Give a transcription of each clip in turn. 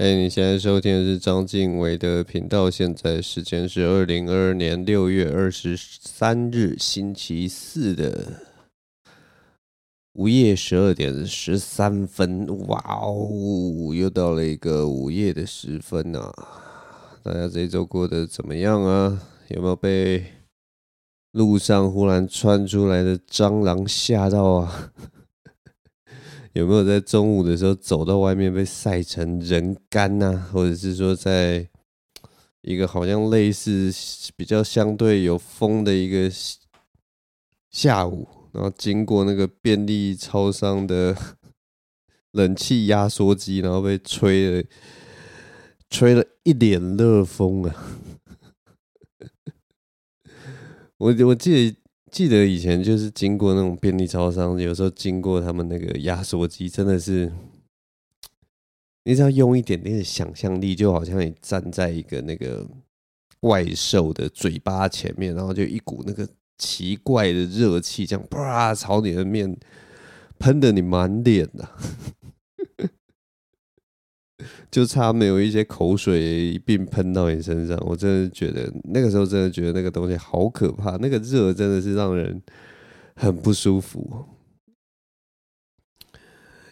哎、你现在收听的是张晋唯的频道，现在时间是二零二二年六月二十三日星期四的午夜十二点十三分。哇哦，又到了一个午夜的时分啊！大家这一周过得怎么样啊？有没有被路上忽然窜出来的蟑螂吓到啊？有没有在中午的时候走到外面被晒成人干呐？或者是说，在一个好像类似比较相对有风的一个下午，然后经过那个便利超商的冷气压缩机，然后被吹了吹了一脸热风啊！我我记得。记得以前就是经过那种便利超商，有时候经过他们那个压缩机，真的是，你只要用一点点的想象力，就好像你站在一个那个怪兽的嘴巴前面，然后就一股那个奇怪的热气，这样啪朝你的面喷得你满脸的。就差没有一些口水一并喷到你身上，我真的觉得那个时候真的觉得那个东西好可怕，那个热真的是让人很不舒服，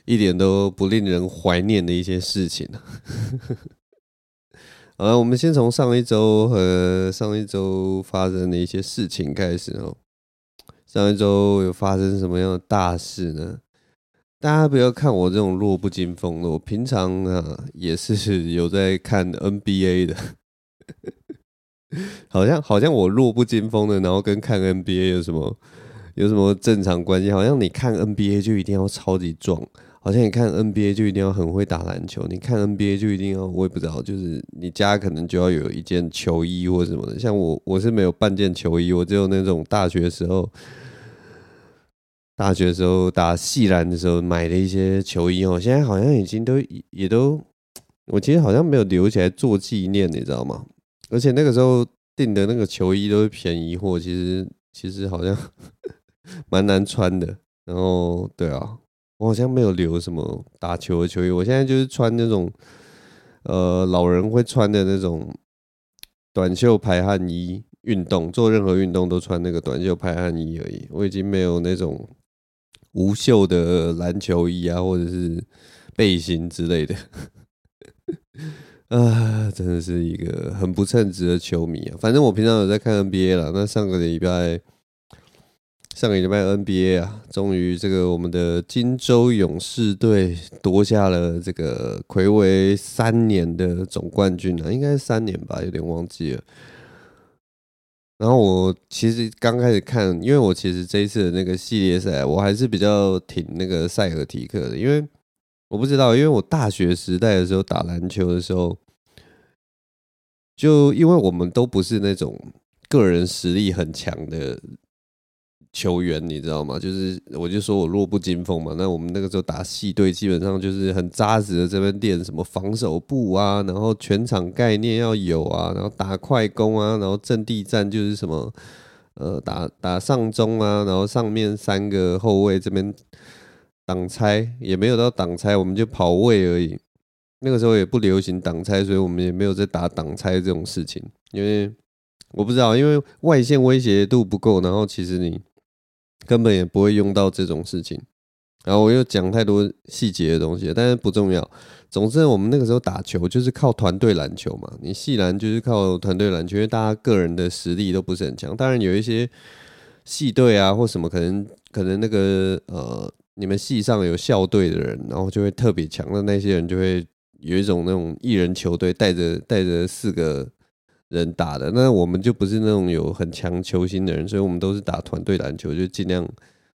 一点都不令人怀念的一些事情。好了，我们先从上一周和上一周发生的一些事情开始哦。上一周有发生什么样的大事呢？大家不要看我这种弱不禁风的，我平常啊也是 有在看 NBA 的，好像好像我弱不禁风的，然后跟看 NBA 有什么有什么正常关系？好像你看 NBA 就一定要超级壮，好像你看 NBA 就一定要很会打篮球，你看 NBA 就一定要我也不知道，就是你家可能就要有一件球衣或什么的。像我我是没有半件球衣，我只有那种大学时候。大学的时候打系篮的时候买的一些球衣哦，现在好像已经都也都，我其实好像没有留起来做纪念，你知道吗？而且那个时候订的那个球衣都是便宜货，其实其实好像 蛮难穿的。然后对啊，我好像没有留什么打球的球衣，我现在就是穿那种呃老人会穿的那种短袖排汗衣，运动做任何运动都穿那个短袖排汗衣而已。我已经没有那种。无袖的篮球衣啊，或者是背心之类的，啊，真的是一个很不称职的球迷啊！反正我平常有在看 NBA 了。那上个礼拜，上个礼拜 NBA 啊，终于这个我们的金州勇士队夺下了这个魁违三年的总冠军啊，应该是三年吧，有点忘记了。然后我其实刚开始看，因为我其实这一次的那个系列赛，我还是比较挺那个塞尔提克的，因为我不知道，因为我大学时代的时候打篮球的时候，就因为我们都不是那种个人实力很强的。球员，你知道吗？就是我就说我弱不禁风嘛。那我们那个时候打系队，基本上就是很扎实的这边练什么防守步啊，然后全场概念要有啊，然后打快攻啊，然后阵地战就是什么呃打打上中啊，然后上面三个后卫这边挡拆也没有到挡拆，我们就跑位而已。那个时候也不流行挡拆，所以我们也没有在打挡拆这种事情，因为我不知道，因为外线威胁度不够，然后其实你。根本也不会用到这种事情，然后我又讲太多细节的东西，但是不重要。总之，我们那个时候打球就是靠团队篮球嘛，你系篮就是靠团队篮球，因为大家个人的实力都不是很强。当然有一些系队啊或什么，可能可能那个呃，你们系上有校队的人，然后就会特别强的那些人就会有一种那种一人球队，带着带着四个。人打的，那我们就不是那种有很强球星的人，所以我们都是打团队篮球，就尽量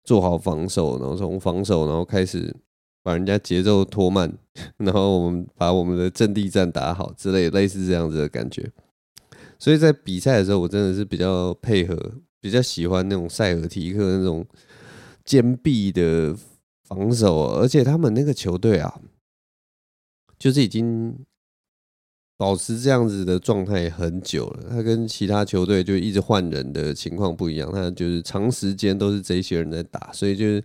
做好防守，然后从防守，然后开始把人家节奏拖慢，然后我们把我们的阵地战打好之类，类似这样子的感觉。所以在比赛的时候，我真的是比较配合，比较喜欢那种塞尔提克那种坚壁的防守，而且他们那个球队啊，就是已经。保持这样子的状态很久了，他跟其他球队就一直换人的情况不一样，他就是长时间都是这些人在打，所以就是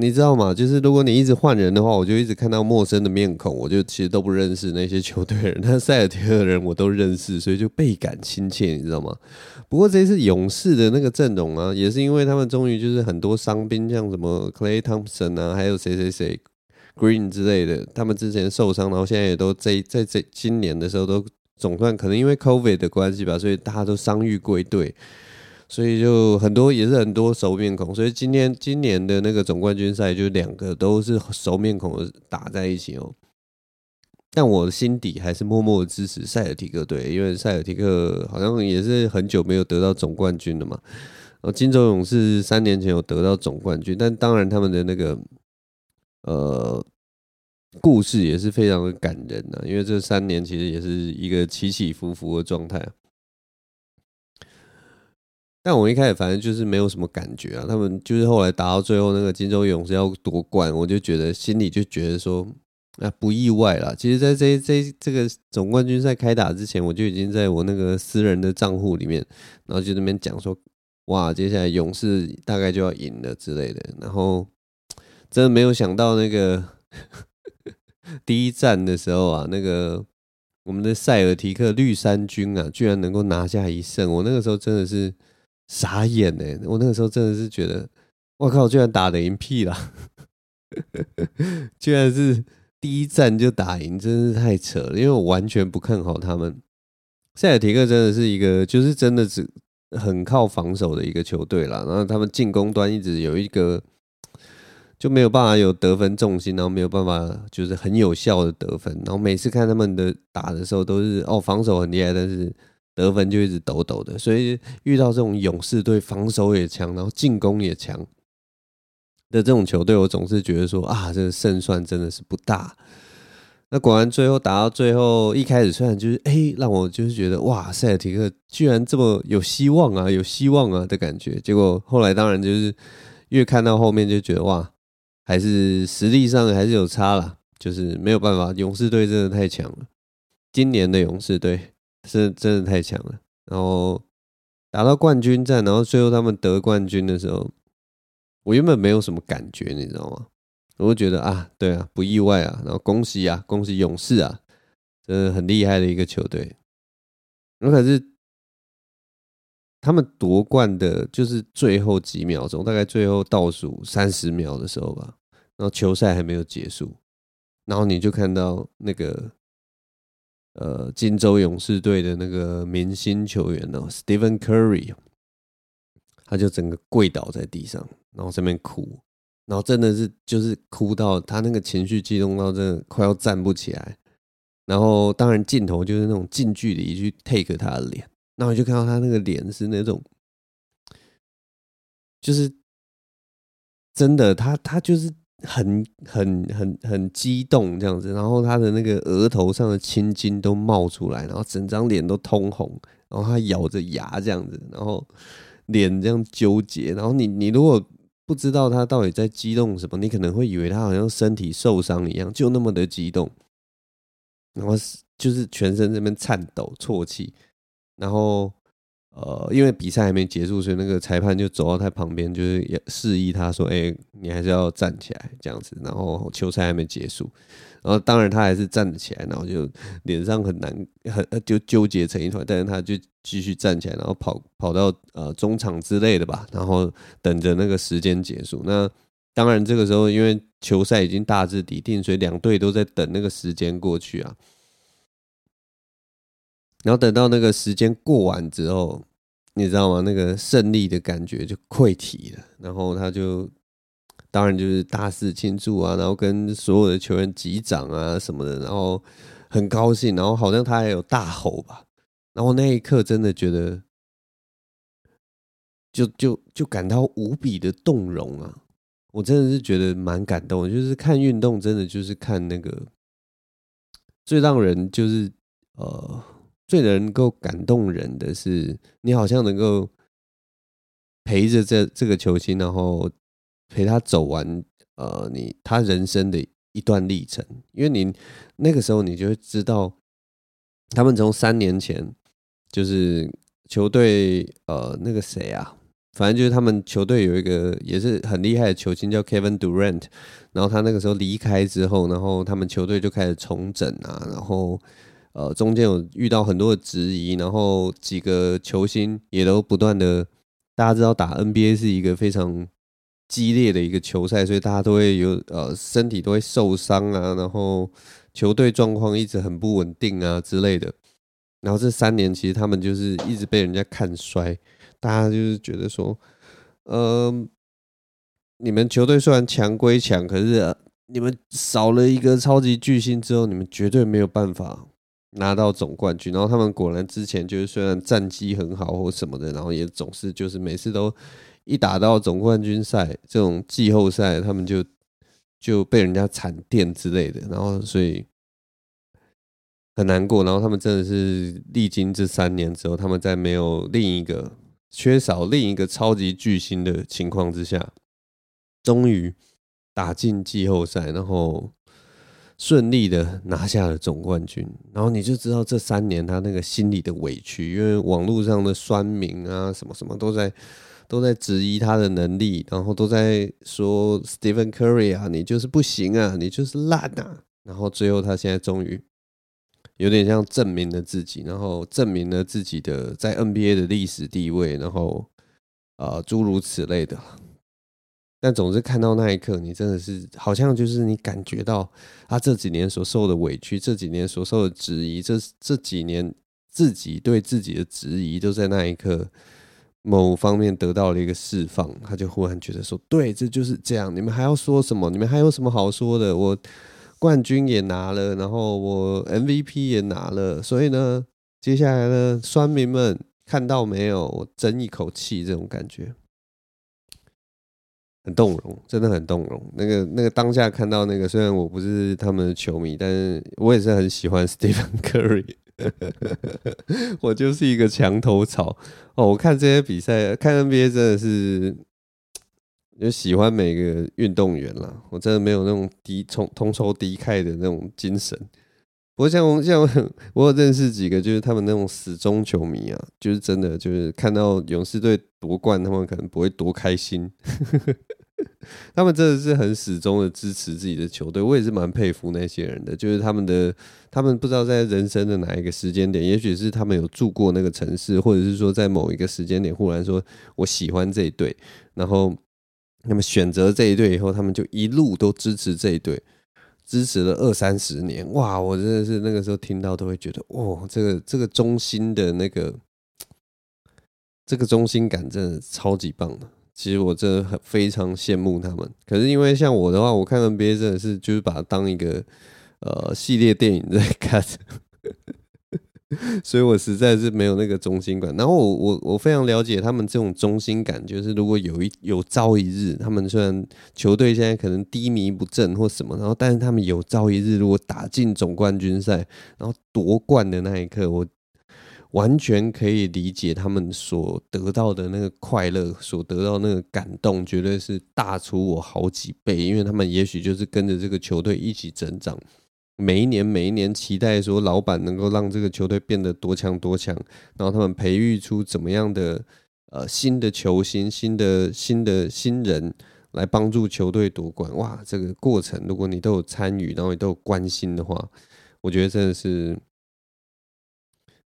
你知道吗？就是如果你一直换人的话，我就一直看到陌生的面孔，我就其实都不认识那些球队人，但塞尔提克的人我都认识，所以就倍感亲切，你知道吗？不过这次勇士的那个阵容啊，也是因为他们终于就是很多伤兵，像什么 Clay Thompson 啊，还有谁谁谁 Green 之类的，他们之前受伤，然后现在也都在在这今年的时候都总算可能因为 COVID 的关系吧，所以大家都伤愈归队。所以就很多也是很多熟面孔，所以今天今年的那个总冠军赛就两个都是熟面孔打在一起哦。但我心底还是默默支持塞尔提克队，因为塞尔提克好像也是很久没有得到总冠军了嘛。然后金州勇士三年前有得到总冠军，但当然他们的那个呃故事也是非常的感人呐，因为这三年其实也是一个起起伏伏的状态。但我一开始反正就是没有什么感觉啊，他们就是后来打到最后那个金州勇士要夺冠，我就觉得心里就觉得说啊不意外啦。其实，在这这这个总冠军赛开打之前，我就已经在我那个私人的账户里面，然后就那边讲说，哇，接下来勇士大概就要赢了之类的。然后真的没有想到那个 第一战的时候啊，那个我们的塞尔提克绿衫军啊，居然能够拿下一胜，我那个时候真的是。傻眼呢！我那个时候真的是觉得，我靠，居然打得赢屁啦！居然是第一战就打赢，真是太扯了。因为我完全不看好他们。塞尔提克真的是一个，就是真的只很靠防守的一个球队啦。然后他们进攻端一直有一个就没有办法有得分重心，然后没有办法就是很有效的得分。然后每次看他们的打的时候，都是哦防守很厉害，但是。得分就一直抖抖的，所以遇到这种勇士队防守也强，然后进攻也强的这种球队，我总是觉得说啊，这个胜算真的是不大。那果然最后打到最后，一开始虽然就是哎、让我就是觉得哇，塞尔提克居然这么有希望啊，有希望啊的感觉。结果后来当然就是越看到后面就觉得哇，还是实力上还是有差啦，就是没有办法，勇士队真的太强了，今年的勇士队。是真的太强了，然后打到冠军战，然后最后他们得冠军的时候，我原本没有什么感觉，你知道吗？我就觉得啊，对啊，不意外啊，然后恭喜啊，恭喜勇士啊，真的很厉害的一个球队。我可是他们夺冠的，就是最后几秒钟，大概最后倒数三十秒的时候吧，然后球赛还没有结束，然后你就看到那个。呃，金州勇士队的那个明星球员哦，Stephen Curry，他就整个跪倒在地上，然后在那边哭，然后真的是就是哭到他那个情绪激动到真的快要站不起来，然后当然镜头就是那种近距离去 take 他的脸，然后就看到他那个脸是那种，就是真的，他他就是。很很很很激动这样子，然后他的那个额头上的青筋都冒出来，然后整张脸都通红，然后他咬着牙这样子，然后脸这样纠结，然后你你如果不知道他到底在激动什么，你可能会以为他好像身体受伤一样，就那么的激动，然后就是全身这边颤抖啜泣，然后。呃，因为比赛还没结束，所以那个裁判就走到他旁边，就是也示意他说：“哎、你还是要站起来这样子。”然后球赛还没结束，然后当然他还是站起来，然后就脸上很难，很就纠结成一团。但是他就继续站起来，然后跑跑到呃中场之类的吧，然后等着那个时间结束。那当然这个时候，因为球赛已经大致底定，所以两队都在等那个时间过去啊。然后等到那个时间过完之后，你知道吗？那个胜利的感觉就溃堤了。然后他就当然就是大肆庆祝啊，然后跟所有的球员击掌啊什么的，然后很高兴。然后好像他还有大吼吧。然后那一刻真的觉得，就就就感到无比的动容啊！我真的是觉得蛮感动。就是看运动，真的就是看那个最让人就是呃。最能够感动人的是，你好像能够陪着这这个球星，然后陪他走完呃，你他人生的一段历程。因为你那个时候，你就会知道，他们从三年前就是球队呃那个谁啊反正就是他们球队有一个也是很厉害的球星叫 Kevin Durant，然后他那个时候离开之后，然后他们球队就开始重整啊，然后呃中间有遇到很多的质疑，然后几个球星也都不断的，大家知道打 NBA 是一个非常激烈的一个球赛，所以大家都会有呃身体都会受伤啊，然后球队状况一直很不稳定啊之类的，然后这三年其实他们就是一直被人家看衰。大家就是觉得说，呃，你们球队虽然强归强，可是、你们少了一个超级巨星之后，你们绝对没有办法拿到总冠军。然后他们果然之前就是虽然战绩很好或什么的，然后也总是就是每次都一打到总冠军赛这种季后赛，他们就就被人家惨垫之类的，然后所以很难过。然后他们真的是历经这三年之后，他们在没有另一个。缺少另一个超级巨星的情况之下，终于打进季后赛，然后顺利的拿下了总冠军。然后你就知道这三年他那个心里的委屈，因为网络上的酸民啊，什么什么都在都在质疑他的能力，然后都在说 Stephen Curry 啊，你就是不行啊，你就是烂啊。然后最后他现在终于。有点像证明了自己，然后证明了自己的在 NBA 的历史地位，然后啊诸如此类的。但总是看到那一刻，你真的是好像就是你感觉到他这几年所受的委屈，这几年所受的质疑，这这几年自己对自己的质疑，都在那一刻某方面得到了一个释放。他就忽然觉得说：“对，这就是这样。你们还要说什么？你们还有什么好说的？我。”冠军也拿了，然后我 MVP 也拿了，所以呢，接下来呢，酸民们看到没有？我争一口气，这种感觉很动容，真的很动容。那个那个当下看到那个，虽然我不是他们的球迷，但是我也是很喜欢 Stephen Curry，我就是一个墙头草哦。我看这些比赛，看 NBA 真的是。就喜欢每个运动员啦，我真的没有那种敌从同仇敌忾的那种精神。不过像我像我，我有认识几个，就是他们那种死忠球迷啊，就是真的就是看到勇士队夺冠，他们可能不会多开心。他们真的是很始终的支持自己的球队，我也是蛮佩服那些人的。就是他们的，他们不知道在人生的哪一个时间点，也许是他们有住过那个城市，或者是说在某一个时间点忽然说我喜欢这一队，然后。那么选择这一队以后，他们就一路都支持这一队，支持了二三十年。哇，我真的是那个时候听到都会觉得，哇，这个这个中心的那个，这个中心感真的超级棒的。其实我真的很非常羡慕他们。可是因为像我的话，我看 NBA 真的是就是把它当一个呃系列电影在看。所以我实在是没有那个忠心感。然后我我我非常了解他们这种忠心感，就是如果有一有朝一日，他们虽然球队现在可能低迷不振或什么，然后但是他们有朝一日如果打进总冠军赛，然后夺冠的那一刻，我完全可以理解他们所得到的那个快乐，所得到那个感动，绝对是大出我好几倍，因为他们也许就是跟着这个球队一起成长。每一年，每一年期待说，老板能够让这个球队变得多强多强，然后他们培育出怎么样的呃新的球星、新的新的新人来帮助球队夺冠。哇，这个过程如果你都有参与，然后你都有关心的话，我觉得真的是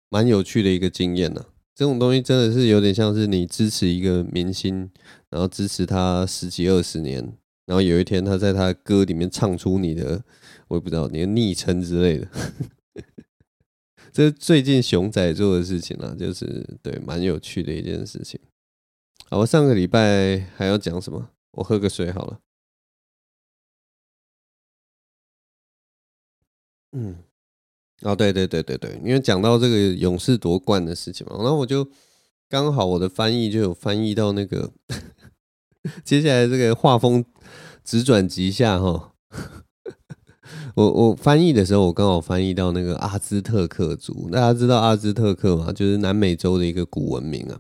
蛮有趣的一个经验呢。这种东西真的是有点像是你支持一个明星，然后支持他十几二十年，然后有一天他在他歌里面唱出你的。我也不知道你的昵称之类的，这是最近熊仔做的事情了，就是对，蛮有趣的一件事情。好，我上个礼拜还要讲什么？我喝个水好了。嗯，哦，对对对对对，因为讲到这个勇士夺冠的事情嘛，然后我就刚好我的翻译就有翻译到那个 接下来这个画风直转急下哈。我我翻译的时候，我刚好翻译到那个阿兹特克族。大家知道阿兹特克吗？就是南美洲的一个古文明啊。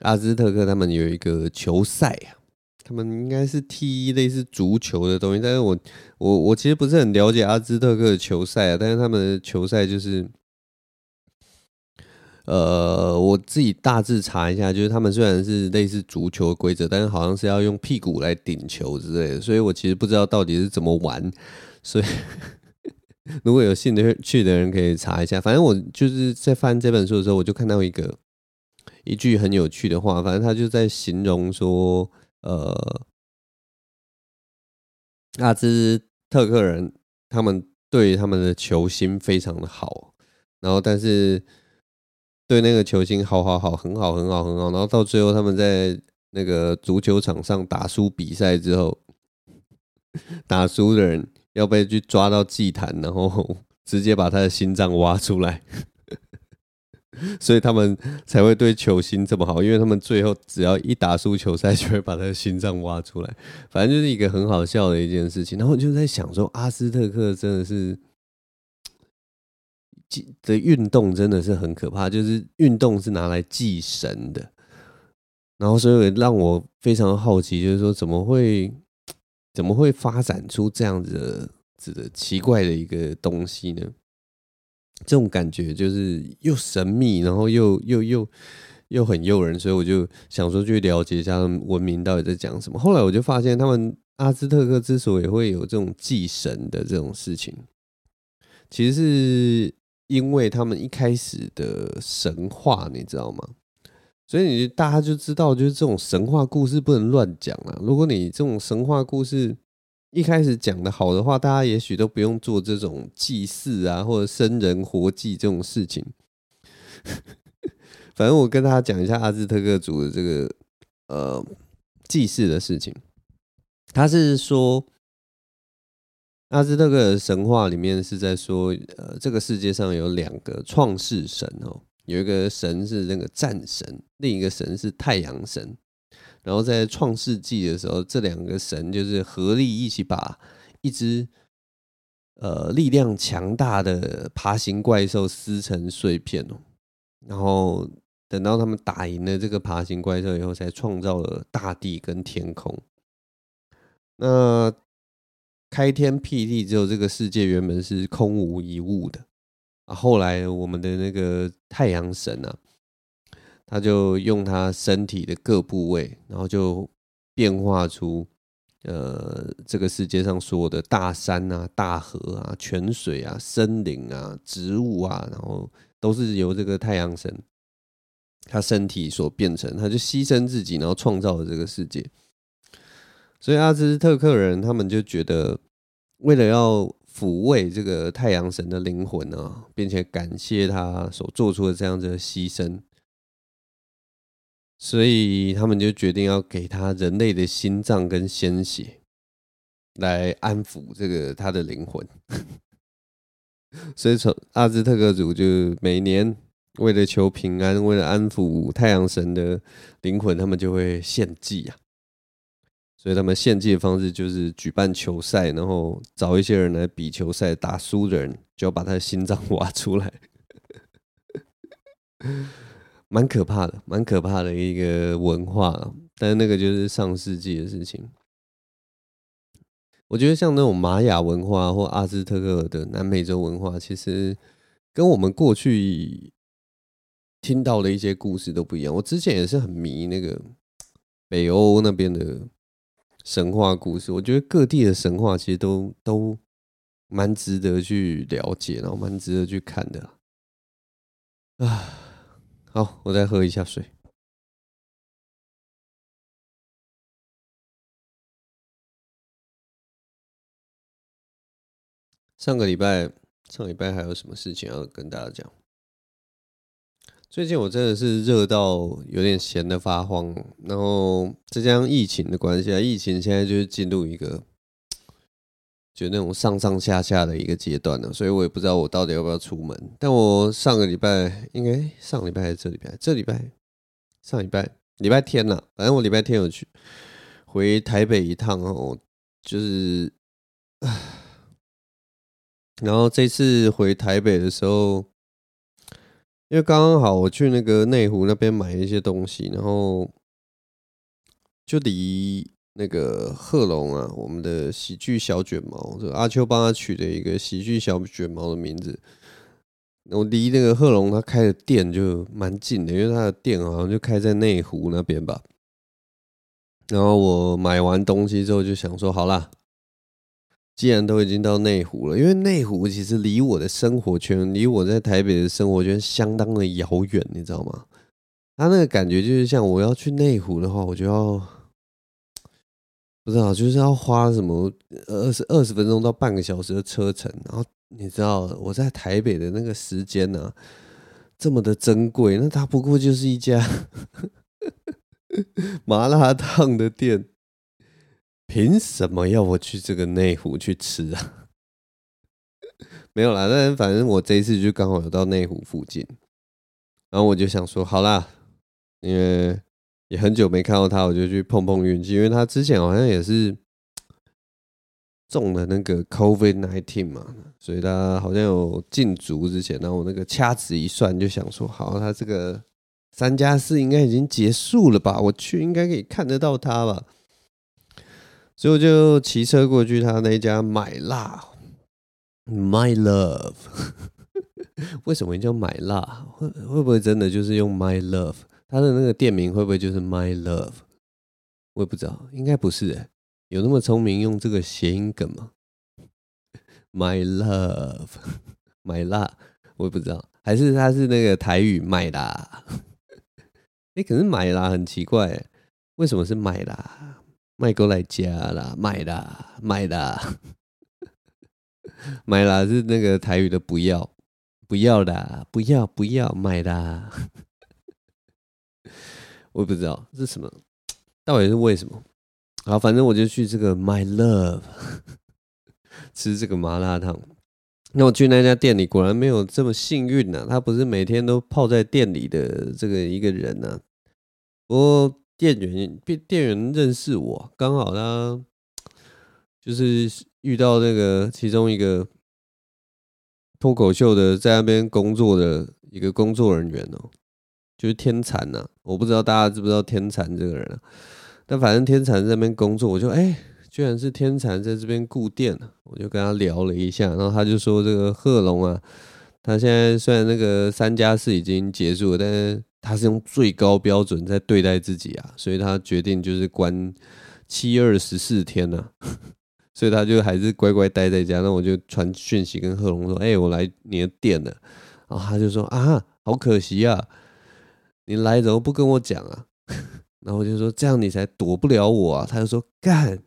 阿兹特克他们有一个球赛啊，他们应该是踢类似足球的东西。但是我我我其实不是很了解阿兹特克的球赛啊。但是他们的球赛就是，呃，我自己大致查一下，就是他们虽然是类似足球的规则，但是好像是要用屁股来顶球之类的，所以我其实不知道到底是怎么玩。所以 如果有兴趣的人可以查一下。反正我就是在翻这本书的时候，我就看到一个一句很有趣的话，反正他就在形容说，呃，阿兹特克人他们对他们的球星非常的好，然后但是。对那个球星好好好，很好很好很好，然后到最后他们在那个足球场上打输比赛之后，打输的人要被去抓到祭坛，然后 直接把他的心脏挖出来，所以他们才会对球星这么好，因为他们最后只要一打输球赛，就会把他的心脏挖出来，反正就是一个很好笑的一件事情。然后我就在想说，阿斯特克真的是。的运动真的是很可怕，就是运动是拿来祭神的，然后所以让我非常好奇，就是说怎么会怎么会发展出这样子的的奇怪的一个东西呢？这种感觉就是又神秘，然后又又又又很诱人，所以我就想说去了解一下文明到底在讲什么。后来我就发现，他们阿兹特克之所以会有这种祭神的这种事情，其实是。因为他们一开始的神话，你知道吗？所以你大家就知道，就是这种神话故事不能乱讲啊。如果你这种神话故事一开始讲的好的话，大家也许都不用做这种祭祀啊，或者生人活祭这种事情。反正我跟大家讲一下阿兹特克族的这个呃祭祀的事情，他是说。阿兹特克神话里面是在说，呃，这个世界上有两个创世神哦，有一个神是那个战神，另一个神是太阳神。然后在创世纪的时候，这两个神就是合力一起把一只呃力量强大的爬行怪兽撕成碎片哦。然后等到他们打赢了这个爬行怪兽以后，才创造了大地跟天空。那开天辟地之后，这个世界原本是空无一物的啊。后来我们的那个太阳神啊，他就用他身体的各部位，然后就变化出呃这个世界上所有的大山啊、大河啊、泉水啊、森林啊、植物啊，然后都是由这个太阳神他身体所变成，他就牺牲自己，然后创造了这个世界。所以阿兹特克人他们就觉得，为了要抚慰这个太阳神的灵魂啊，并且感谢他所做出的这样子的牺牲，所以他们就决定要给他人类的心脏跟鲜血，来安抚这个他的灵魂。所以从阿兹特克族就每年为了求平安，为了安抚太阳神的灵魂，他们就会献祭啊。所以他们献祭的方式就是举办球赛，然后找一些人来比球赛，打输的人就要把他的心脏挖出来，蛮可怕的，蛮可怕的一个文化。但是那个就是上世纪的事情。我觉得像那种玛雅文化或阿兹特克的南美洲文化，其实跟我们过去听到的一些故事都不一样。我之前也是很迷那个北欧那边的。神话故事，我觉得各地的神话其实都都蛮值得去了解，然后蛮值得去看的。啊，好，我再喝一下水。上个礼拜，上礼拜还有什么事情要跟大家讲？最近我真的是热到有点闲得发慌，然后再加上疫情的关系啊，疫情现在就是进入一个就那种上上下下的一个阶段了，所以我也不知道我到底要不要出门。但我上个礼拜应该上礼拜还是这礼拜？这礼拜上礼拜礼拜天了，反正我礼拜天有去回台北一趟哦，就是，然后这次回台北的时候。因为刚刚好我去那个内湖那边买一些东西，然后就离那个贺龙啊，我们的喜剧小卷毛，这个阿秋帮他取的一个喜剧小卷毛的名字，我离那个贺龙他开的店就蛮近的，因为他的店好像就开在内湖那边吧。然后我买完东西之后就想说，好啦，既然都已经到内湖了，因为内湖其实离我的生活圈，离我在台北的生活圈相当的遥远，你知道吗？他那个感觉就是像我要去内湖的话，我就要不知道，就是要花什么二十二十分钟到半个小时的车程，然后。你知道我在台北的那个时间呢、啊，这么的珍贵，那它不过就是一家 麻辣烫的店，凭什么要我去这个内湖去吃啊？没有啦，但反正我这一次就刚好有到内湖附近，然后我就想说，好啦，因为也很久没看到他，我就去碰碰运气，因为他之前好像也是。中了那个 COVID nineteen 嘛，所以他好像有禁足之前，然后我那个掐指一算，就想说，好，他这个三加四应该已经结束了吧？我去应该可以看得到他吧？所以我就骑车过去他那家买辣，My Love，为什么叫买辣？会会不会真的就是用 My Love？他的那个店名会不会就是 My Love？我也不知道，应该不是欸。有那么聪明用这个谐音梗吗？My love，买辣，我也不知道，还是他是那个台语买辣？哎，可是买辣很奇怪，为什么是买辣？卖过来家啦，买辣，买辣，买啦是那个台语的不要，不要啦，不要不要买辣，我不知道是什么，到底是为什么？好，反正我就去这个 My Love 吃这个麻辣烫。那我去那家店里，果然没有这么幸运呢。他不是每天都泡在店里的这个一个人呢。不过店员店店员认识我，刚好他 就是遇到那个其中一个脱口秀的在那边工作的一个工作人员哦，就是天蚕呐。我不知道大家知不知道天蚕这个人啊。但反正天蚕在那边工作，我就哎、居然是天蚕在这边顾店，我就跟他聊了一下，然后他就说这个贺龙啊，他现在虽然那个三加四已经结束了，但是他是用最高标准在对待自己啊，所以他决定就是关七二十四天呢、啊，所以他就还是乖乖待在家。那我就传讯息跟贺龙说，哎、我来你的店了，然后他就说啊，好可惜啊，你来怎么不跟我讲啊？然后我就说，这样你才躲不了我啊！他就说干，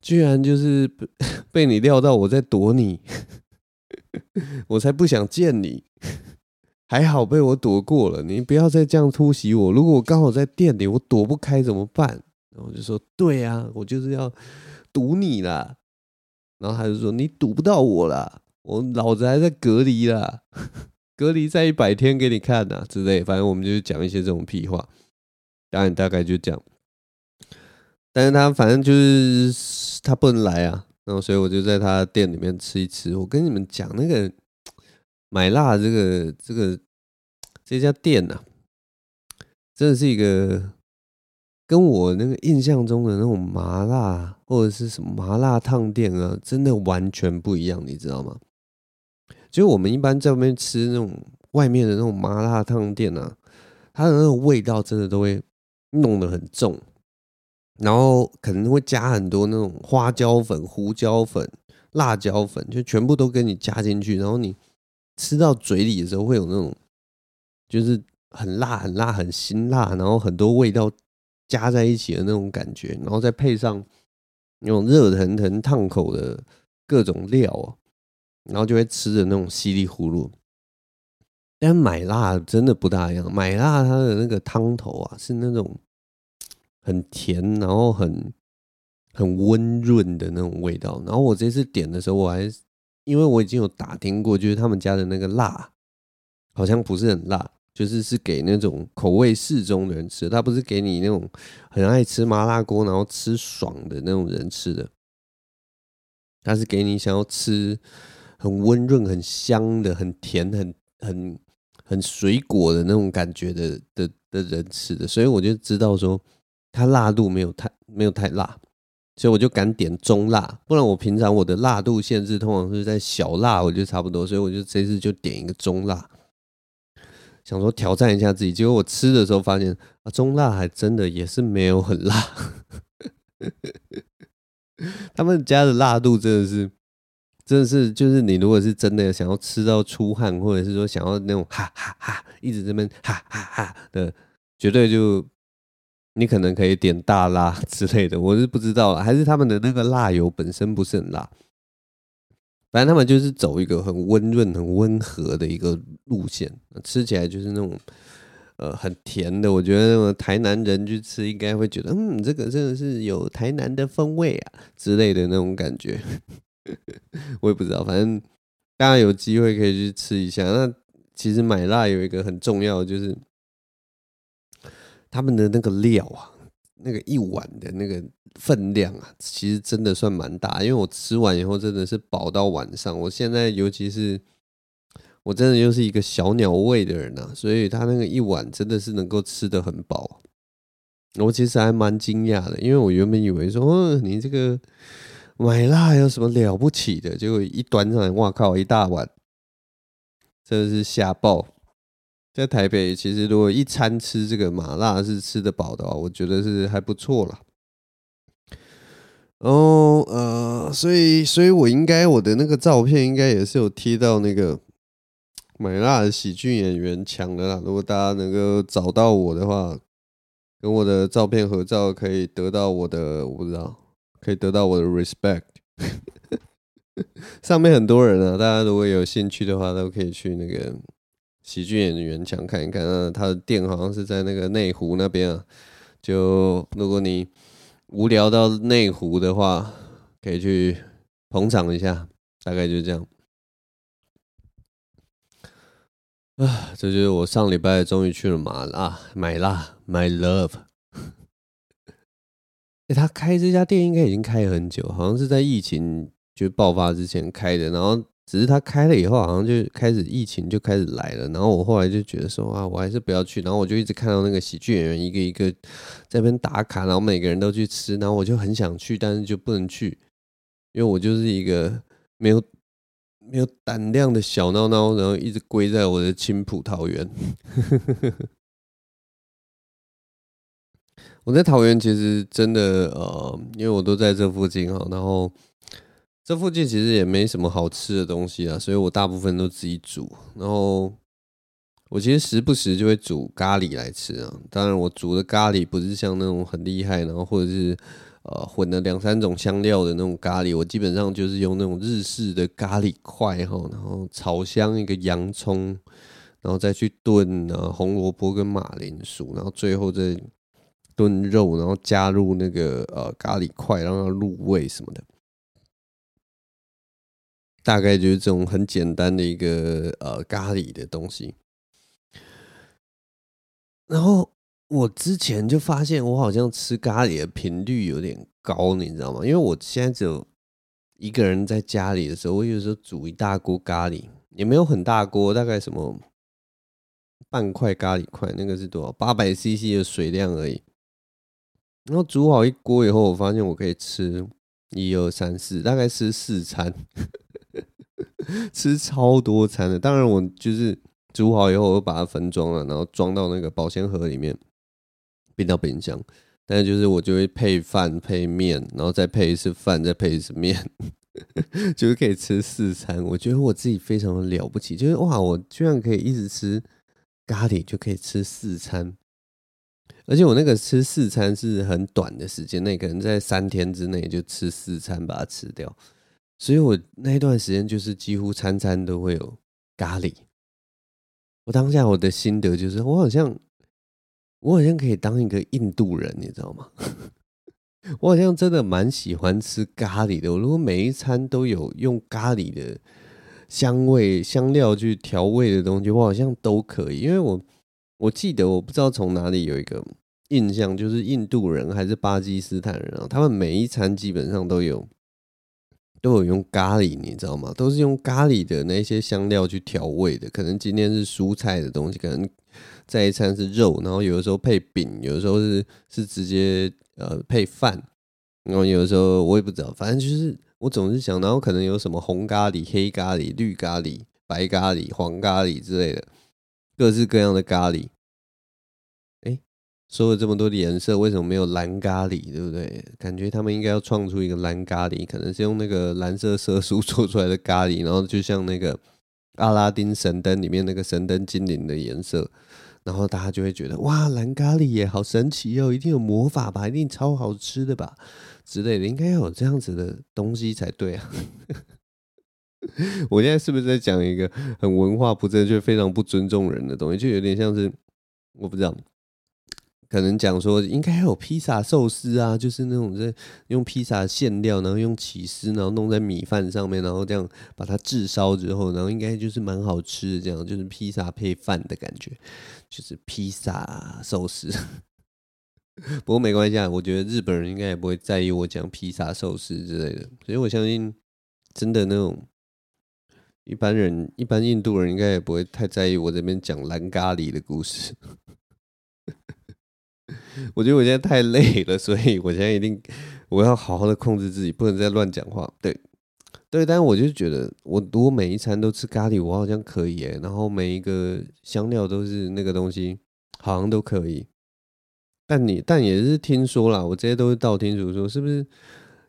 居然就是 被你料到我在躲你，我才不想见你。还好被我躲过了，你不要再这样突袭我。如果我刚好在店里，我躲不开怎么办？然后我就说，对啊，我就是要堵你啦。然后他就说，你堵不到我啦，我老子还在隔离啦，隔离在一百天给你看呐之类。反正我们就讲一些这种屁话。当然大概就这样，但是他反正就是他不能来啊，然后所以我就在他店里面吃一吃。我跟你们讲，那个买辣这个这个这家店呐、啊，真的是一个跟我那个印象中的那种麻辣或者是什么麻辣烫店啊，真的完全不一样，你知道吗？就我们一般在外面吃那种外面的那种麻辣烫店啊，它的那种味道真的都会。弄得很重，然后可能会加很多那种花椒粉、胡椒粉、辣椒粉，就全部都给你加进去。然后你吃到嘴里的时候，会有那种就是很辣、很辣、很辛辣，然后很多味道加在一起的那种感觉。然后再配上那种热腾腾、烫口的各种料，然后就会吃的那种稀里呼噜。但买辣真的不大一样，买辣它的那个汤头啊，是那种很甜，然后很很温润的那种味道。然后我这次点的时候，我还因为我已经有打听过，就是他们家的那个辣好像不是很辣，就是是给那种口味适中的人吃的，它不是给你那种很爱吃麻辣锅然后吃爽的那种人吃的，它是给你想要吃很温润、很香的、很甜、很很。很水果的那种感觉的的的人吃的，所以我就知道说它辣度没有太没有太辣，所以我就敢点中辣，不然我平常我的辣度限制通常是在小辣，我觉得差不多，所以我就这次就点一个中辣，想说挑战一下自己。结果我吃的时候发现啊，中辣还真的也是没有很辣，他们家的辣度真的是，真的是就是你如果是真的想要吃到出汗，或者是说想要那种哈哈哈一直这边哈哈哈的，绝对就。你可能可以点大辣之类的，我是不知道，还是他们的那个辣油本身不是很辣。反正他们就是走一个很温润、很温和的一个路线，吃起来就是那种呃很甜的。我觉得台南人去吃应该会觉得，嗯，这个真的是有台南的风味啊之类的那种感觉。我也不知道，反正大家有机会可以去吃一下。那其实买辣有一个很重要就是。他们的那个料啊，那个一碗的那个分量啊，其实真的算蛮大。因为我吃完以后真的是饱到晚上。我现在尤其是我真的又是一个小鸟胃的人啊，所以他那个一碗真的是能够吃得很饱。我其实还蛮惊讶的，因为我原本以为说，哦，你这个买辣有什么了不起的？结果一端上来，哇靠，一大碗，真的是吓爆。在台北，其实如果一餐吃这个麻辣是吃得饱的话，我觉得是还不错啦。哦，呃，所以，所以我应该我的那个照片应该也是有贴到那个买辣的喜剧演员墙的啦。如果大家能够找到我的话，跟我的照片合照，可以得到我的，我不知道，可以得到我的 respect。上面很多人啊，大家如果有兴趣的话，都可以去那个。喜剧演员想看一看啊，他的店好像是在那个内湖那边啊。就如果你无聊到内湖的话，可以去捧场一下，大概就这样。啊，这就是我上礼拜终于去了麻辣买辣，My Love。哎，他开这家店应该已经开很久，好像是在疫情就爆发之前开的，然后。只是他开了以后，好像就开始疫情就开始来了。然后我后来就觉得说啊，我还是不要去。然后我就一直看到那个喜剧演员一个一个在那边打卡，然后每个人都去吃。然后我就很想去，但是就不能去，因为我就是一个没有没有胆量的小孬孬，然后一直归在我的青埔桃园。我在桃园其实真的呃，因为我都在这附近哈，然后。这附近其实也没什么好吃的东西啊，所以我大部分都自己煮。然后我其实时不时就会煮咖喱来吃啊。当然，我煮的咖喱不是像那种很厉害，然后或者是呃混了两三种香料的那种咖喱。我基本上就是用那种日式的咖喱块哈，然后炒香一个洋葱，然后再去炖啊红萝卜跟马铃薯，然后最后再炖肉，然后加入那个呃咖喱块，让它入味什么的。大概就是这种很简单的一个呃咖喱的东西，然后我之前就发现我好像吃咖喱的频率有点高，你知道吗？因为我现在只有一个人在家里的时候，我有时候煮一大锅咖喱，也没有很大锅，大概什么半块咖喱块，那个是多少？八百 CC 的水量而已。然后煮好一锅以后，我发现我可以吃一二三四，大概吃四餐。吃超多餐的，当然我就是煮好以后，我把它分装了，然后装到那个保鲜盒里面，冰到冰箱。但是就是我就会配饭配面，然后再配一次饭，再配一次面，就是可以吃四餐。我觉得我自己非常的了不起，就是哇，我居然可以一直吃咖喱就可以吃四餐，而且我那个吃四餐是很短的时间内，可能在三天之内就吃四餐把它吃掉。所以我那一段时间就是几乎餐餐都会有咖喱。我当下我的心得就是，我好像我好像可以当一个印度人，你知道吗？我好像真的蛮喜欢吃咖喱的。我如果每一餐都有用咖喱的香味、香料去调味的东西，我好像都可以。因为我我记得我不知道从哪里有一个印象，就是印度人还是巴基斯坦人啊，他们每一餐基本上都有。都有用咖喱，你知道吗？都是用咖喱的那些香料去调味的。可能今天是蔬菜的东西，可能再一餐是肉，然后有的时候配饼，有的时候是是直接呃配饭，然后有的时候我也不知道，反正就是我总是想，然后可能有什么红咖喱、黑咖喱、绿咖喱、白咖喱、黄咖喱之类的，各式各样的咖喱。说了这么多的颜色，为什么没有蓝咖喱？对不对？感觉他们应该要创出一个蓝咖喱，可能是用那个蓝色色素 做出来的咖喱，然后就像那个阿拉丁神灯里面那个神灯精灵的颜色。然后大家就会觉得哇，蓝咖喱耶，好神奇哦，一定有魔法吧，一定超好吃的吧之类的，应该有这样子的东西才对啊。我现在是不是在讲一个很文化不正确、非常不尊重人的东西？就有点像是我不知道。可能讲说应该还有披萨寿司啊，就是那种在用披萨馅料，然后用起司，然后弄在米饭上面，然后这样把它炙烧之后，然后应该就是蛮好吃的，这样就是披萨配饭的感觉，就是披萨寿司。不过没关系啊，我觉得日本人应该也不会在意我讲披萨寿司之类的，所以我相信真的那种一般人、一般印度人应该也不会太在意我这边讲蓝咖喱的故事。我觉得我现在太累了，所以我现在一定我要好好的控制自己，不能再乱讲话。对，对，但是我就觉得，我如果每一餐都吃咖喱，我好像可以耶。然后每一个香料都是那个东西，好像都可以。但你但也是听说啦，我这些都是道听途说，是不是？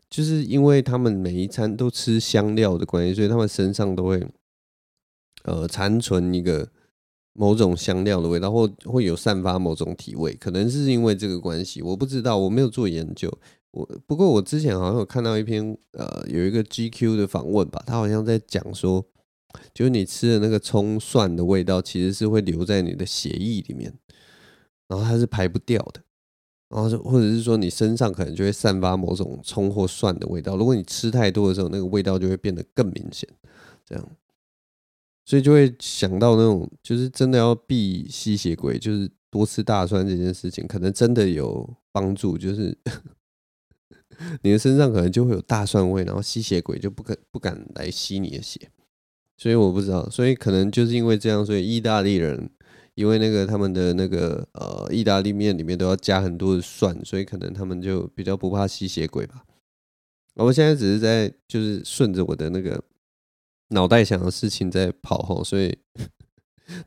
就是因为他们每一餐都吃香料的关系，所以他们身上都会呃残存一个。某种香料的味道，或会有散发某种体味，可能是因为这个关系，我不知道，我没有做研究。我不过我之前好像有看到一篇，呃，有一个 GQ 的访问吧，他好像在讲说，就是你吃的那个葱蒜的味道，其实是会留在你的血液里面，然后它是排不掉的，然后或者是说你身上可能就会散发某种葱或蒜的味道，如果你吃太多的时候，那个味道就会变得更明显，这样。所以就会想到那种，就是真的要避吸血鬼，就是多吃大蒜这件事情，可能真的有帮助。就是 你的身上可能就会有大蒜味，然后吸血鬼就不敢不敢来吸你的血。所以我不知道，所以可能就是因为这样，所以意大利人因为那个他们的那个呃意大利面里面都要加很多的蒜，所以可能他们就比较不怕吸血鬼吧。我现在只是在就是顺着我的那个。脑袋想的事情在跑吼，所以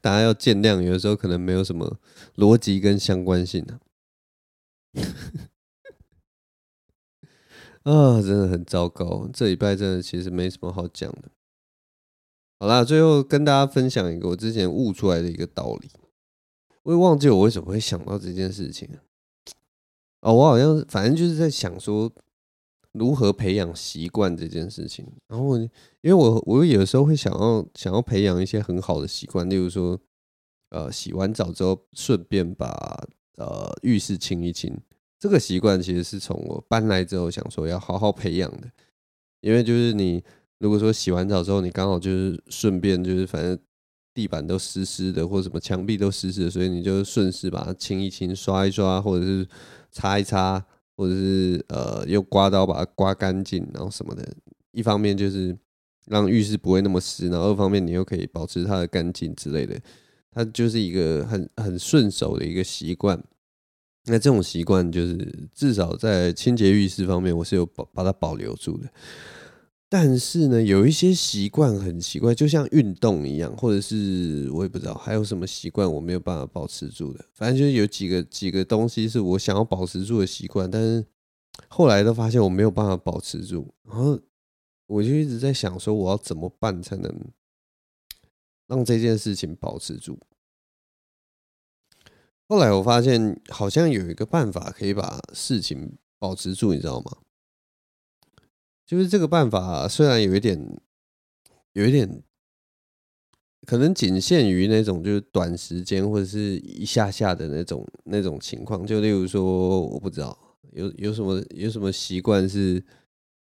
大家要见谅。有的时候可能没有什么逻辑跟相关性啊，啊，真的很糟糕。这礼拜真的其实没什么好讲的。好啦，最后跟大家分享一个我之前悟出来的一个道理。我也忘记我为什么会想到这件事情哦，我好像反正就是在想说。如何培养习惯这件事情，然后因为我我有时候会想要想要培养一些很好的习惯，例如说，呃，洗完澡之后顺便把呃浴室清一清，这个习惯其实是从我搬来之后想说要好好培养的，因为就是你如果说洗完澡之后你刚好就是顺便就是反正地板都湿湿的或什么墙壁都湿湿的，所以你就顺势把它清一清、刷一刷或者是擦一擦。或者是呃用刮刀把它刮干净，然后什么的，一方面就是让浴室不会那么湿，然后二方面你又可以保持它的干净之类的，它就是一个很很顺手的一个习惯。那这种习惯就是至少在清洁浴室方面，我是有保把它保留住的。但是呢，有一些习惯很奇怪，就像运动一样，或者是我也不知道还有什么习惯我没有办法保持住的。反正就是有几个几个东西是我想要保持住的习惯，但是后来都发现我没有办法保持住，然后我就一直在想说，我要怎么办才能让这件事情保持住？后来我发现好像有一个办法可以把事情保持住，你知道吗？就是这个办法，虽然有一点，有一点，可能仅限于那种就是短时间或者是一下下的那种那种情况。就例如说，我不知道有有什么有什么习惯是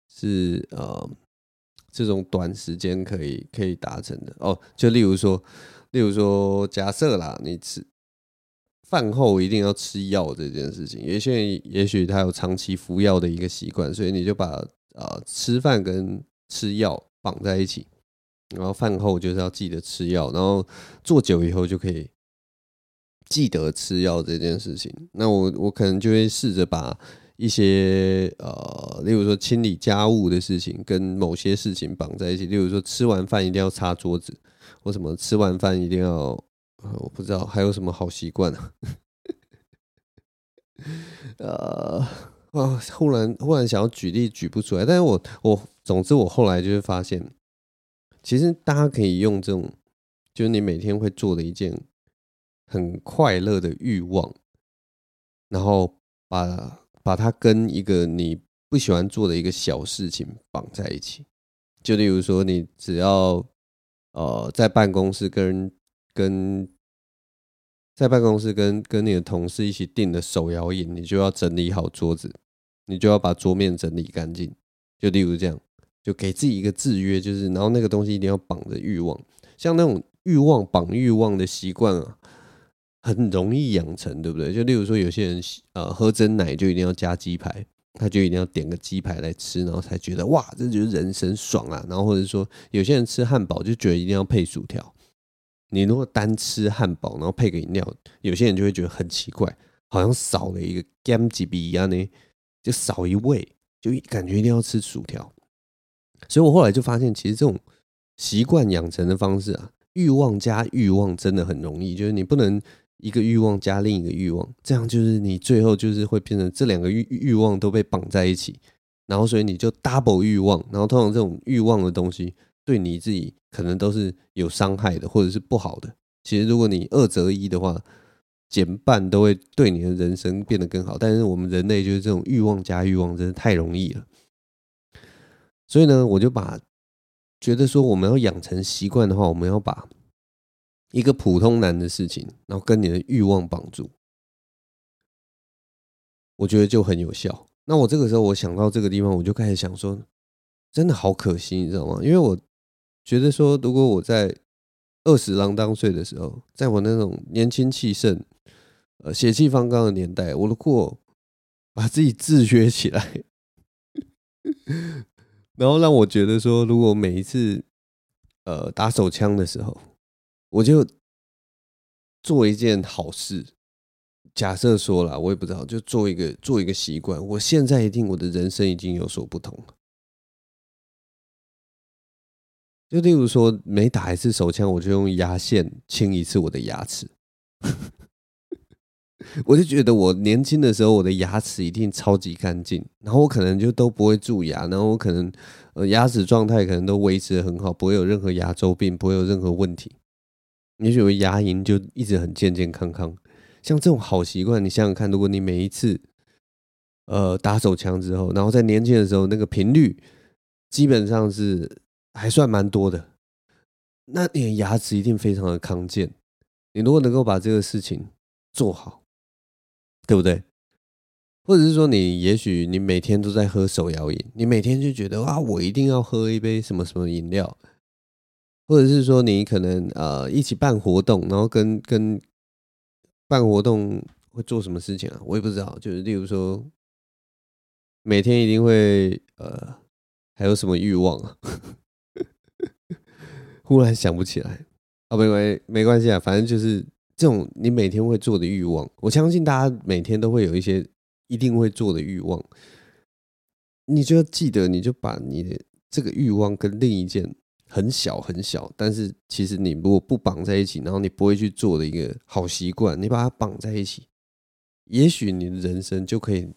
是呃这种短时间可以可以达成的哦。就例如说，例如说，假设啦，你吃饭后一定要吃药这件事情，有些人也许他有长期服药的一个习惯，所以你就把。呃，吃饭跟吃药绑在一起，然后饭后就是要记得吃药，然后做久以后就可以记得吃药这件事情。那我我可能就会试着把一些呃，例如说清理家务的事情跟某些事情绑在一起，例如说吃完饭一定要擦桌子，或什么吃完饭一定要，我不知道还有什么好习惯啊。呃，啊，忽然忽然想要举例举不出来，但是我我总之我后来就会发现，其实大家可以用这种，就是你每天会做的一件很快乐的欲望，然后把。把它跟一个你不喜欢做的一个小事情绑在一起，就例如说，你只要呃在办公室跟跟在办公室跟跟你的同事一起订的手摇饮，你就要整理好桌子，你就要把桌面整理干净。就例如这样，就给自己一个制约，就是然后那个东西一定要绑着欲望，像那种欲望绑欲望的习惯啊。很容易养成，对不对？就例如说，有些人呃喝真奶就一定要加鸡排，他就一定要点个鸡排来吃，然后才觉得哇，这就是人生爽啊。然后或者说，有些人吃汉堡就觉得一定要配薯条。你如果单吃汉堡，然后配个饮料，有些人就会觉得很奇怪，好像少了一个甘吉比一样呢，就少一味，就感觉一定要吃薯条。所以我后来就发现，其实这种习惯养成的方式啊，欲望加欲望真的很容易，就是你不能。一个欲望加另一个欲望，这样就是你最后就是会变成这两个欲欲望都被绑在一起，然后所以你就 double 欲望，然后通常这种欲望的东西对你自己可能都是有伤害的，或者是不好的。其实如果你二择一的话，减半都会对你的人生变得更好。但是我们人类就是这种欲望加欲望，真的太容易了。所以呢，我就把觉得说我们要养成习惯的话，我们要把。一个普通男的事情，然后跟你的欲望绑住，我觉得就很有效。那我这个时候，我想到这个地方，我就开始想说，真的好可惜，你知道吗？因为我觉得说，如果我在二十郎当岁的时候，在我那种年轻气盛、呃血气方刚的年代，我如果把自己制约起来，然后让我觉得说，如果每一次呃打手枪的时候，我就做一件好事，假设说了，我也不知道，就做一个做一个习惯。我现在一定我的人生已经有所不同了。就例如说，每打一次手枪，我就用牙线清一次我的牙齿。我就觉得我年轻的时候，我的牙齿一定超级干净，然后我可能就都不会蛀牙，然后我可能呃牙齿状态可能都维持得很好，不会有任何牙周病，不会有任何问题。也许我牙龈就一直很健健康康，像这种好习惯，你想想看，如果你每一次，呃，打手枪之后，然后在年轻的时候那个频率基本上是还算蛮多的，那你的牙齿一定非常的康健。你如果能够把这个事情做好，对不对？或者是说，你也许你每天都在喝手摇饮，你每天就觉得啊，我一定要喝一杯什么什么饮料。或者是说你可能呃一起办活动，然后跟跟办活动会做什么事情啊？我也不知道。就是例如说，每天一定会呃还有什么欲望啊？忽然想不起来。啊，没关，没关系啊，反正就是这种你每天会做的欲望。我相信大家每天都会有一些一定会做的欲望，你就要记得，你就把你的这个欲望跟另一件。很小很小，但是其实你如果不绑在一起，然后你不会去做的一个好习惯，你把它绑在一起，也许你的人生就可以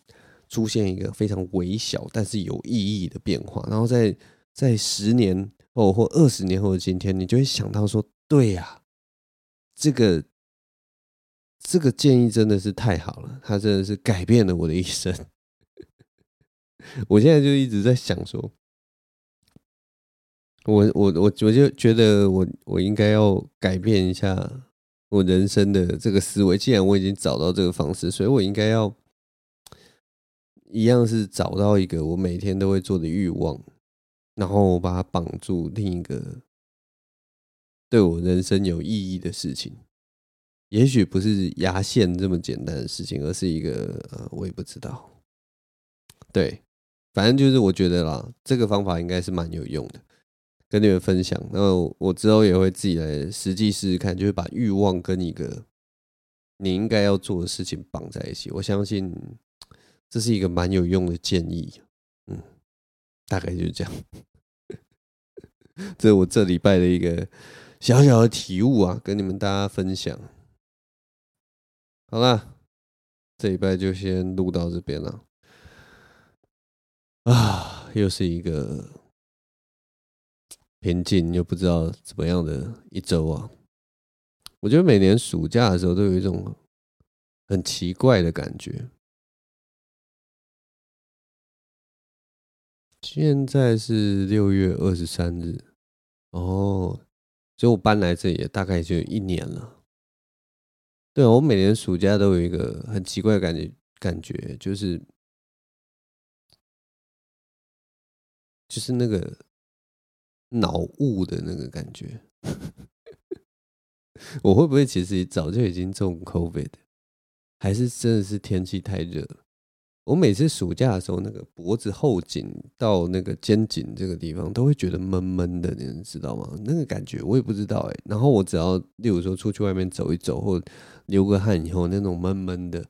出现一个非常微小但是有意义的变化。然后在在十年后或二十年后的今天，你就会想到说：对呀，这个这个建议真的是太好了，它真的是改变了我的一生。我现在就一直在想说。我我我我就觉得我我应该要改变一下我人生的这个思维。既然我已经找到这个方式，所以我应该要一样是找到一个我每天都会做的欲望，然后我把它绑住另一个对我人生有意义的事情。也许不是牙线这么简单的事情，而是一个呃，我也不知道。对，反正就是我觉得啦，这个方法应该是蛮有用的。跟你们分享，然后我之后也会自己来实际试试看，就是把欲望跟一个你应该要做的事情绑在一起。我相信这是一个蛮有用的建议。嗯，大概就是这样。这是我这礼拜的一个小小的体悟啊，跟你们大家分享。好了，这礼拜就先录到这边了。啊，又是一个平静又不知道怎么样的一周啊！我觉得每年暑假的时候都有一种很奇怪的感觉。现在是六月二十三日。哦，所以我搬来这里也大概就一年了。对，我每年暑假都有一个很奇怪的感觉，感觉就是就是那个脑雾的那个感觉。我会不会其实早就已经中 COVID，还是真的是天气太热？我每次暑假的时候，那个脖子后颈到那个肩颈这个地方，都会觉得闷闷的，你们知道吗？那个感觉我也不知道哎。然后我只要，例如说出去外面走一走，或流个汗以后，那种闷闷的，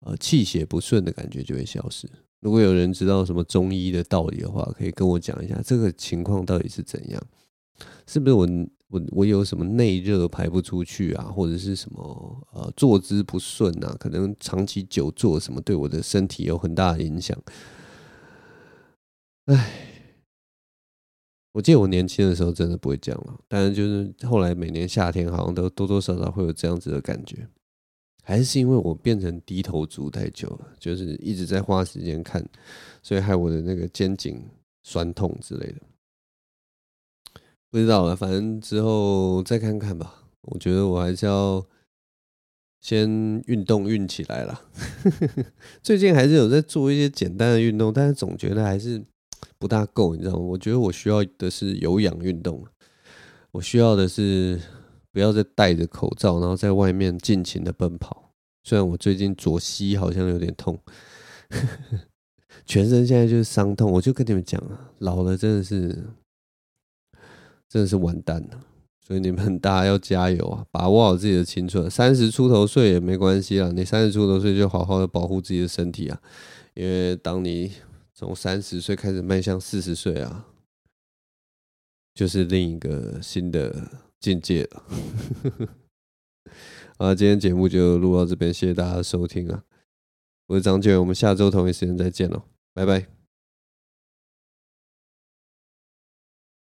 呃，气血不顺的感觉就会消失。如果有人知道什么中医的道理的话，可以跟我讲一下，这个情况到底是怎样？是不是我？我我有什么内热排不出去啊，或者是什么呃坐姿不顺啊，可能长期久坐什么对我的身体有很大的影响。唉，我记得我年轻的时候真的不会这样了，但是就是后来每年夏天好像都多多少少会有这样子的感觉，还是因为我变成低头族太久了，就是一直在花时间看，所以害我的那个肩颈酸痛之类的。不知道了，反正之后再看看吧。我觉得我还是要先运动运起来了。最近还是有在做一些简单的运动，但是总觉得还是不大够，你知道吗？我觉得我需要的是有氧运动，我需要的是不要再戴着口罩，然后在外面尽情的奔跑。虽然我最近左膝好像有点痛，全身现在就是伤痛。我就跟你们讲啊，老了真的是。真的是完蛋了，所以你们大家要加油啊！把握好自己的青春，三十出头岁也没关系啊。你三十出头岁就好好的保护自己的身体啊，因为当你从三十岁开始迈向四十岁啊，就是另一个新的境界了。啊，今天节目就录到这边，谢谢大家的收听啊！我是张俊，我们下周同一时间再见喽，拜拜。